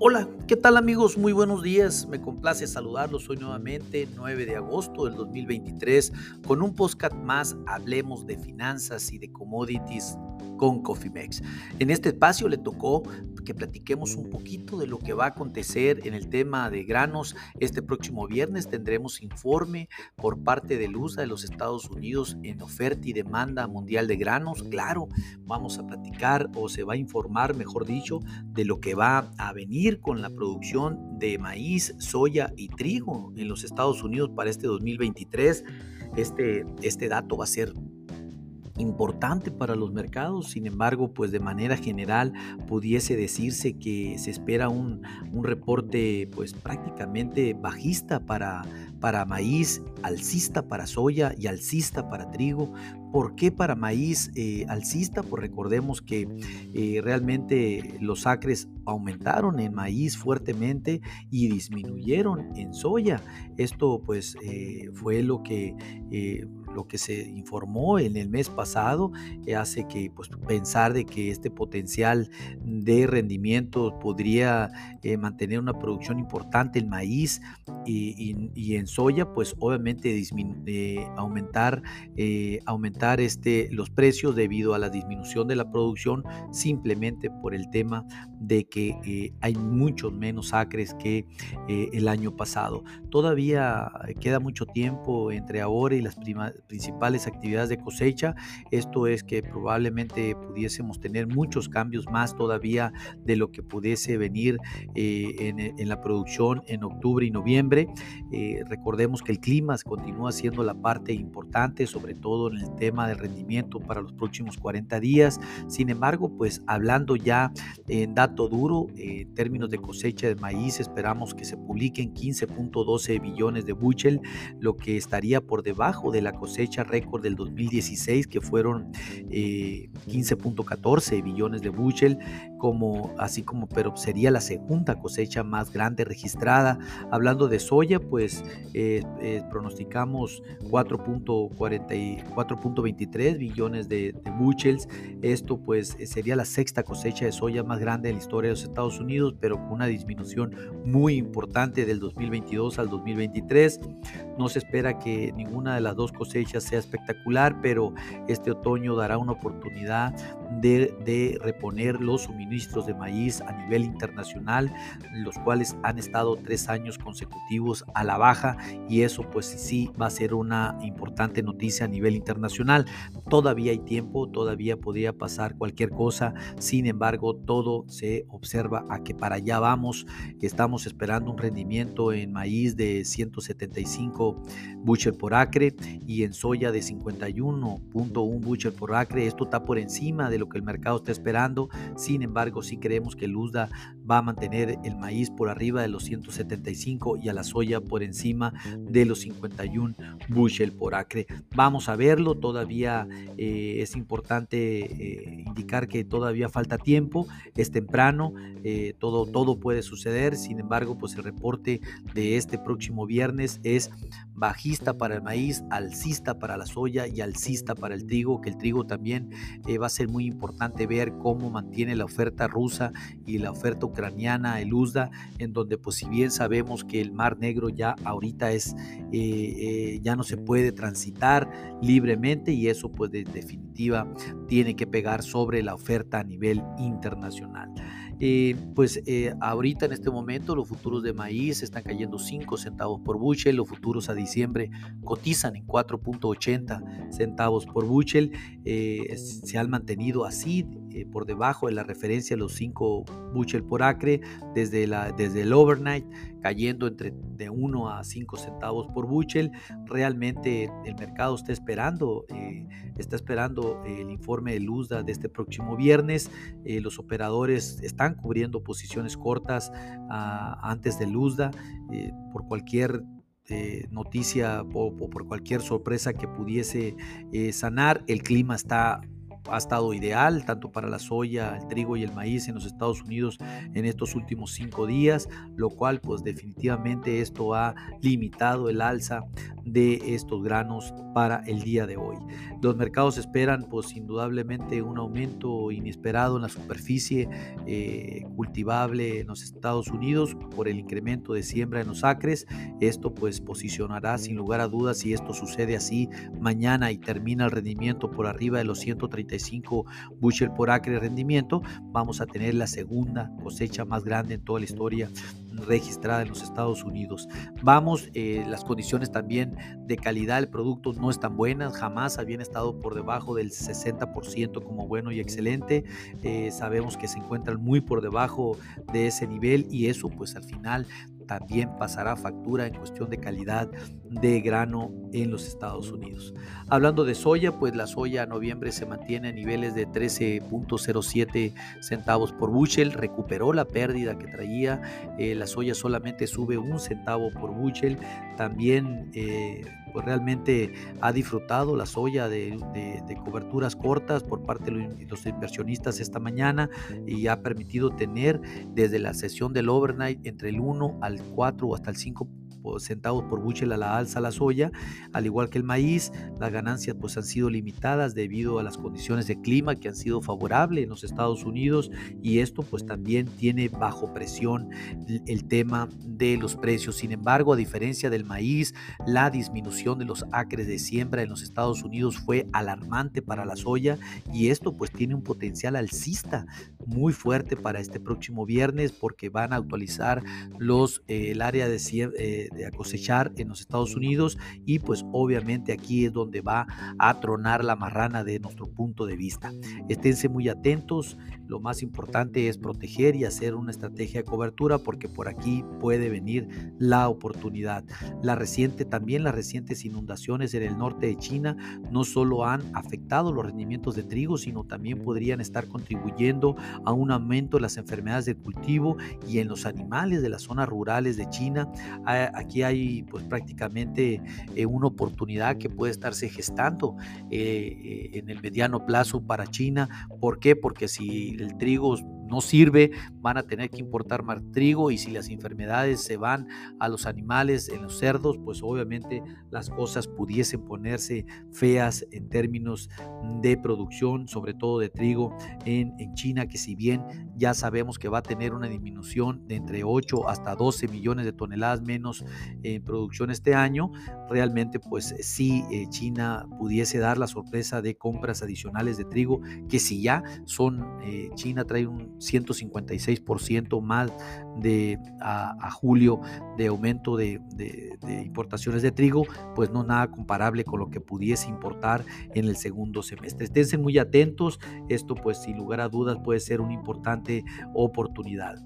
Hola, ¿qué tal amigos? Muy buenos días. Me complace saludarlos hoy nuevamente, 9 de agosto del 2023, con un podcast más, hablemos de finanzas y de commodities con Cofimex. En este espacio le tocó que platiquemos un poquito de lo que va a acontecer en el tema de granos. Este próximo viernes tendremos informe por parte de LUSA de los Estados Unidos en oferta y demanda mundial de granos. Claro, vamos a platicar o se va a informar, mejor dicho, de lo que va a venir con la producción de maíz, soya y trigo en los Estados Unidos para este 2023. Este, este dato va a ser importante para los mercados, sin embargo, pues de manera general pudiese decirse que se espera un, un reporte pues prácticamente bajista para, para maíz, alcista para soya y alcista para trigo. ¿Por qué para maíz eh, alcista? Pues recordemos que eh, realmente los acres aumentaron en maíz fuertemente y disminuyeron en soya. Esto pues eh, fue lo que lo que se informó en el mes pasado hace que pues, pensar de que este potencial de rendimiento podría mantener una producción importante en maíz y, en soya, pues obviamente aumentar, aumentar este, los precios debido a la disminución de la producción simplemente por el tema de que eh, hay muchos menos acres que eh, el año pasado. Todavía queda mucho tiempo entre ahora y las principales actividades de cosecha. Esto es que probablemente pudiésemos tener muchos cambios más todavía de lo que pudiese venir eh, en, en, la producción en octubre y noviembre. recordemos que el clima continúa siendo la parte importante, sobre todo en el tema de rendimiento para los próximos 40 días. Sin embargo, pues hablando ya en dato duro, en términos de cosecha de maíz, esperamos que se publiquen 15.12 billones de buchel, lo que estaría por debajo de la cosecha récord del 2016, que fueron 15.14 eh, billones de buchel, como, así como, pero sería la segunda cosecha más grande registrada. Hablando de soya, pues eh, eh, pronosticamos 4.40 23 billones de, buchels. Esto pues eh, sería la sexta cosecha de soya más grande en historia de los Estados Unidos, pero con una disminución muy importante del 2022 al 2023. No se espera que ninguna de las dos cosechas sea espectacular, pero este otoño dará una oportunidad de, reponer los suministros de maíz a nivel internacional, los cuales han estado tres años consecutivos a la baja y eso pues sí va a ser una importante noticia a nivel internacional Todavía hay tiempo, todavía podría pasar cualquier cosa. Sin embargo, todo se observa a que para allá vamos. Estamos esperando un rendimiento en maíz de 175 bushel por acre y en soya de 51.1 bushel por acre. Esto está por encima de lo que el mercado está esperando. Sin embargo, sí creemos que el USDA va a mantener el maíz por arriba de los 175 y a la soya por encima de los 51 bushel por acre. Vamos a verlo, todavía eh, es importante eh, indicar que todavía falta tiempo, es temprano, eh, todo, todo puede suceder, sin embargo, pues el reporte de este próximo viernes es bajista para el maíz, alcista para la soya y alcista para el trigo, que el trigo también va a ser muy importante ver cómo mantiene la oferta rusa y la oferta ucraniana, el USDA, en donde pues si bien sabemos que el Mar Negro ya ahorita es, ya no se puede transitar libremente, y eso pues de definitiva tiene que pegar sobre la oferta a nivel internacional. Eh, pues eh, ahorita en este momento los futuros de maíz están cayendo 5 centavos por bushel, los futuros a diciembre cotizan en 4.80 centavos por bushel, eh, se han mantenido así por debajo de la referencia los 5 bushel por acre desde, la, desde el overnight, cayendo entre de 1 a 5 centavos por bushel. Realmente el mercado está esperando, está esperando el informe de Luzda de este próximo viernes. los operadores están cubriendo posiciones cortas ah, antes de Luzda eh, por cualquier eh, noticia o, por cualquier sorpresa que pudiese eh, sanar. El clima está ha estado ideal tanto para la soya, el trigo y el maíz en los Estados Unidos en estos últimos cinco días, lo cual pues definitivamente esto ha limitado el alza de estos granos para el día de hoy. Los mercados esperan pues indudablemente un aumento inesperado en la superficie eh, cultivable en los Estados Unidos por el incremento de siembra en los acres. Esto pues posicionará sin lugar a dudas si esto sucede así mañana y termina el rendimiento por arriba de los 135 bushel por acre de rendimiento, vamos a tener la segunda cosecha más grande en toda la historia registrada en los Estados Unidos. Vamos, eh, las condiciones también de calidad del producto no están buenas, jamás habían estado por debajo del 60% como bueno y excelente. Eh, sabemos que se encuentran muy por debajo de ese nivel y eso pues al final también pasará factura en cuestión de calidad de grano en los Estados Unidos. Hablando de soya, pues la soya a noviembre se mantiene a niveles de 13.07 centavos por bushel, recuperó la pérdida que traía, eh, la soya solamente sube un centavo por bushel, también eh, pues realmente ha disfrutado la soya de, coberturas cortas por parte de los inversionistas esta mañana y ha permitido tener desde la sesión del overnight entre el 1 al 4 o hasta el 5 centavos por bushel a la alza la soya, al igual que el maíz. Las ganancias pues han sido limitadas debido a las condiciones de clima que han sido favorables en los Estados Unidos y esto pues también tiene bajo presión el tema de los precios. Sin embargo, a diferencia del maíz, la disminución de los acres de siembra en los Estados Unidos fue alarmante para la soya y esto pues tiene un potencial alcista muy fuerte para este próximo viernes porque van a actualizar los, eh, el área de, eh, de cosechar en los Estados Unidos y pues obviamente aquí es donde va a tronar la marrana de nuestro punto de vista. Esténse muy atentos, lo más importante es proteger y hacer una estrategia de cobertura porque por aquí puede venir la oportunidad. La reciente, también las recientes inundaciones en el norte de China no solo han afectado los rendimientos de trigo, sino también podrían estar contribuyendo a un aumento de las enfermedades de cultivo y en los animales de las zonas rurales de China. Aquí hay pues prácticamente eh, una oportunidad que puede estarse gestando eh, eh, en el mediano plazo para China. ¿Por qué? Porque si el trigo no sirve, van a tener que importar más trigo y si las enfermedades se van a los animales, en los cerdos, pues obviamente las cosas pudiesen ponerse feas en términos de producción, sobre todo de trigo en, en China, que si bien ya sabemos que va a tener una disminución de entre 8 hasta 12 millones de toneladas menos en producción este año, realmente pues si eh, China pudiese dar la sorpresa de compras adicionales de trigo, que si ya son, eh, China trae un 156% más de a, julio de aumento de, importaciones de trigo, pues no nada comparable con lo que pudiese importar en el segundo semestre. Esténse muy atentos, esto pues sin lugar a dudas puede ser una importante oportunidad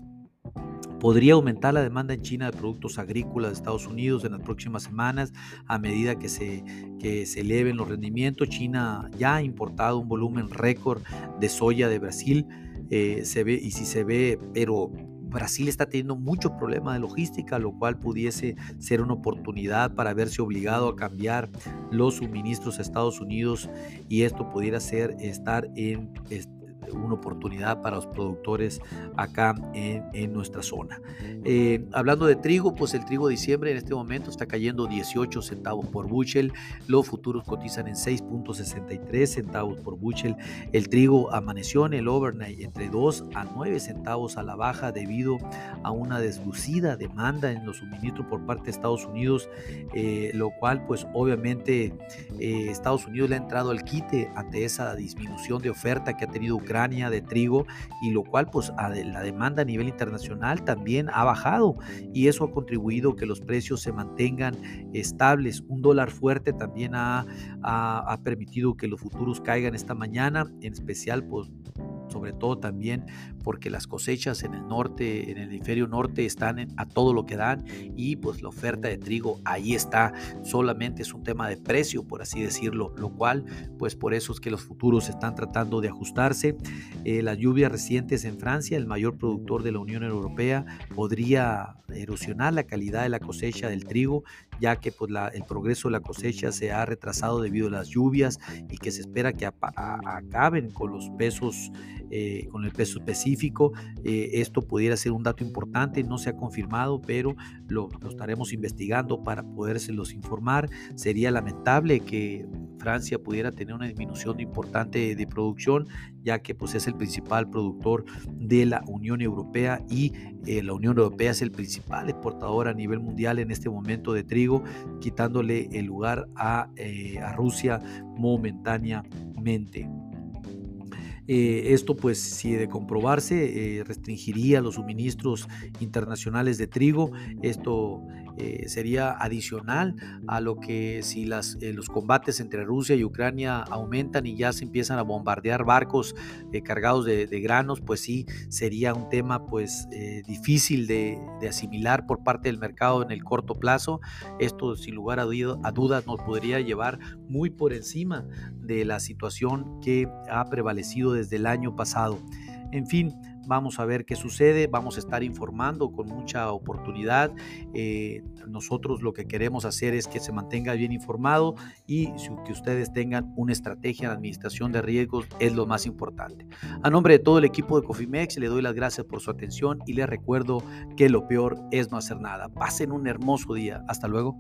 podría aumentar la demanda en China de productos agrícolas de Estados Unidos en las próximas semanas a medida que se, que se eleven los rendimientos. China ya ha importado un volumen récord de soya de Brasil eh, se ve, y si se ve, pero Brasil está teniendo muchos problemas de logística, lo cual pudiese ser una oportunidad para verse obligado a cambiar los suministros a Estados Unidos y esto pudiera ser estar en una oportunidad para los productores acá en, nuestra zona. Eh, hablando de trigo, pues el trigo de diciembre en este momento está cayendo 18 centavos por bushel, los futuros cotizan en 6.63 centavos por bushel, el trigo amaneció en el overnight entre 2 a 9 centavos a la baja debido a una deslucida demanda en los suministros por parte de Estados Unidos, eh, lo cual pues obviamente eh, Estados Unidos le ha entrado al quite ante esa disminución de oferta que ha tenido Ucrania de trigo y lo cual pues la demanda a nivel internacional también ha bajado y eso ha contribuido que los precios se mantengan estables. Un dólar fuerte también ha, ha permitido que los futuros caigan esta mañana, en especial pues sobre todo también porque las cosechas en el norte, en el hemisferio norte, están a todo lo que dan y pues la oferta de trigo ahí está, solamente es un tema de precio, por así decirlo, lo cual pues por eso es que los futuros están tratando de ajustarse. Eh, las lluvias recientes en Francia, el mayor productor de la Unión Europea, podría erosionar la calidad de la cosecha del trigo ya que pues, el progreso de la cosecha se ha retrasado debido a las lluvias y que se espera que acaben con los pesos, eh, con el peso específico. Eh, esto pudiera ser un dato importante, no se ha confirmado, pero lo, lo estaremos investigando para podérselos informar. Sería lamentable que Francia pudiera tener una disminución importante de producción, ya que pues, es el principal productor de la Unión Europea y eh, la Unión Europea es el principal exportador a nivel mundial en este momento de trigo, quitándole el lugar a, eh, a Rusia momentáneamente. Eh, esto, pues, si de comprobarse, eh, restringiría los suministros internacionales de trigo. Esto eh, sería adicional a lo que si las, los combates entre Rusia y Ucrania aumentan y ya se empiezan a bombardear barcos cargados de, granos, pues sí, sería un tema pues difícil de, asimilar por parte del mercado en el corto plazo. Esto, sin lugar a, a dudas, nos podría llevar muy por encima de la situación que ha prevalecido desde el año pasado. En fin, vamos a ver qué sucede, vamos a estar informando con mucha oportunidad. Eh, nosotros lo que queremos hacer es que se mantenga bien informado y que ustedes tengan una estrategia de administración de riesgos es lo más importante. A nombre de todo el equipo de Cofimex le doy las gracias por su atención y les recuerdo que lo peor es no hacer nada. Pasen un hermoso día. Hasta luego.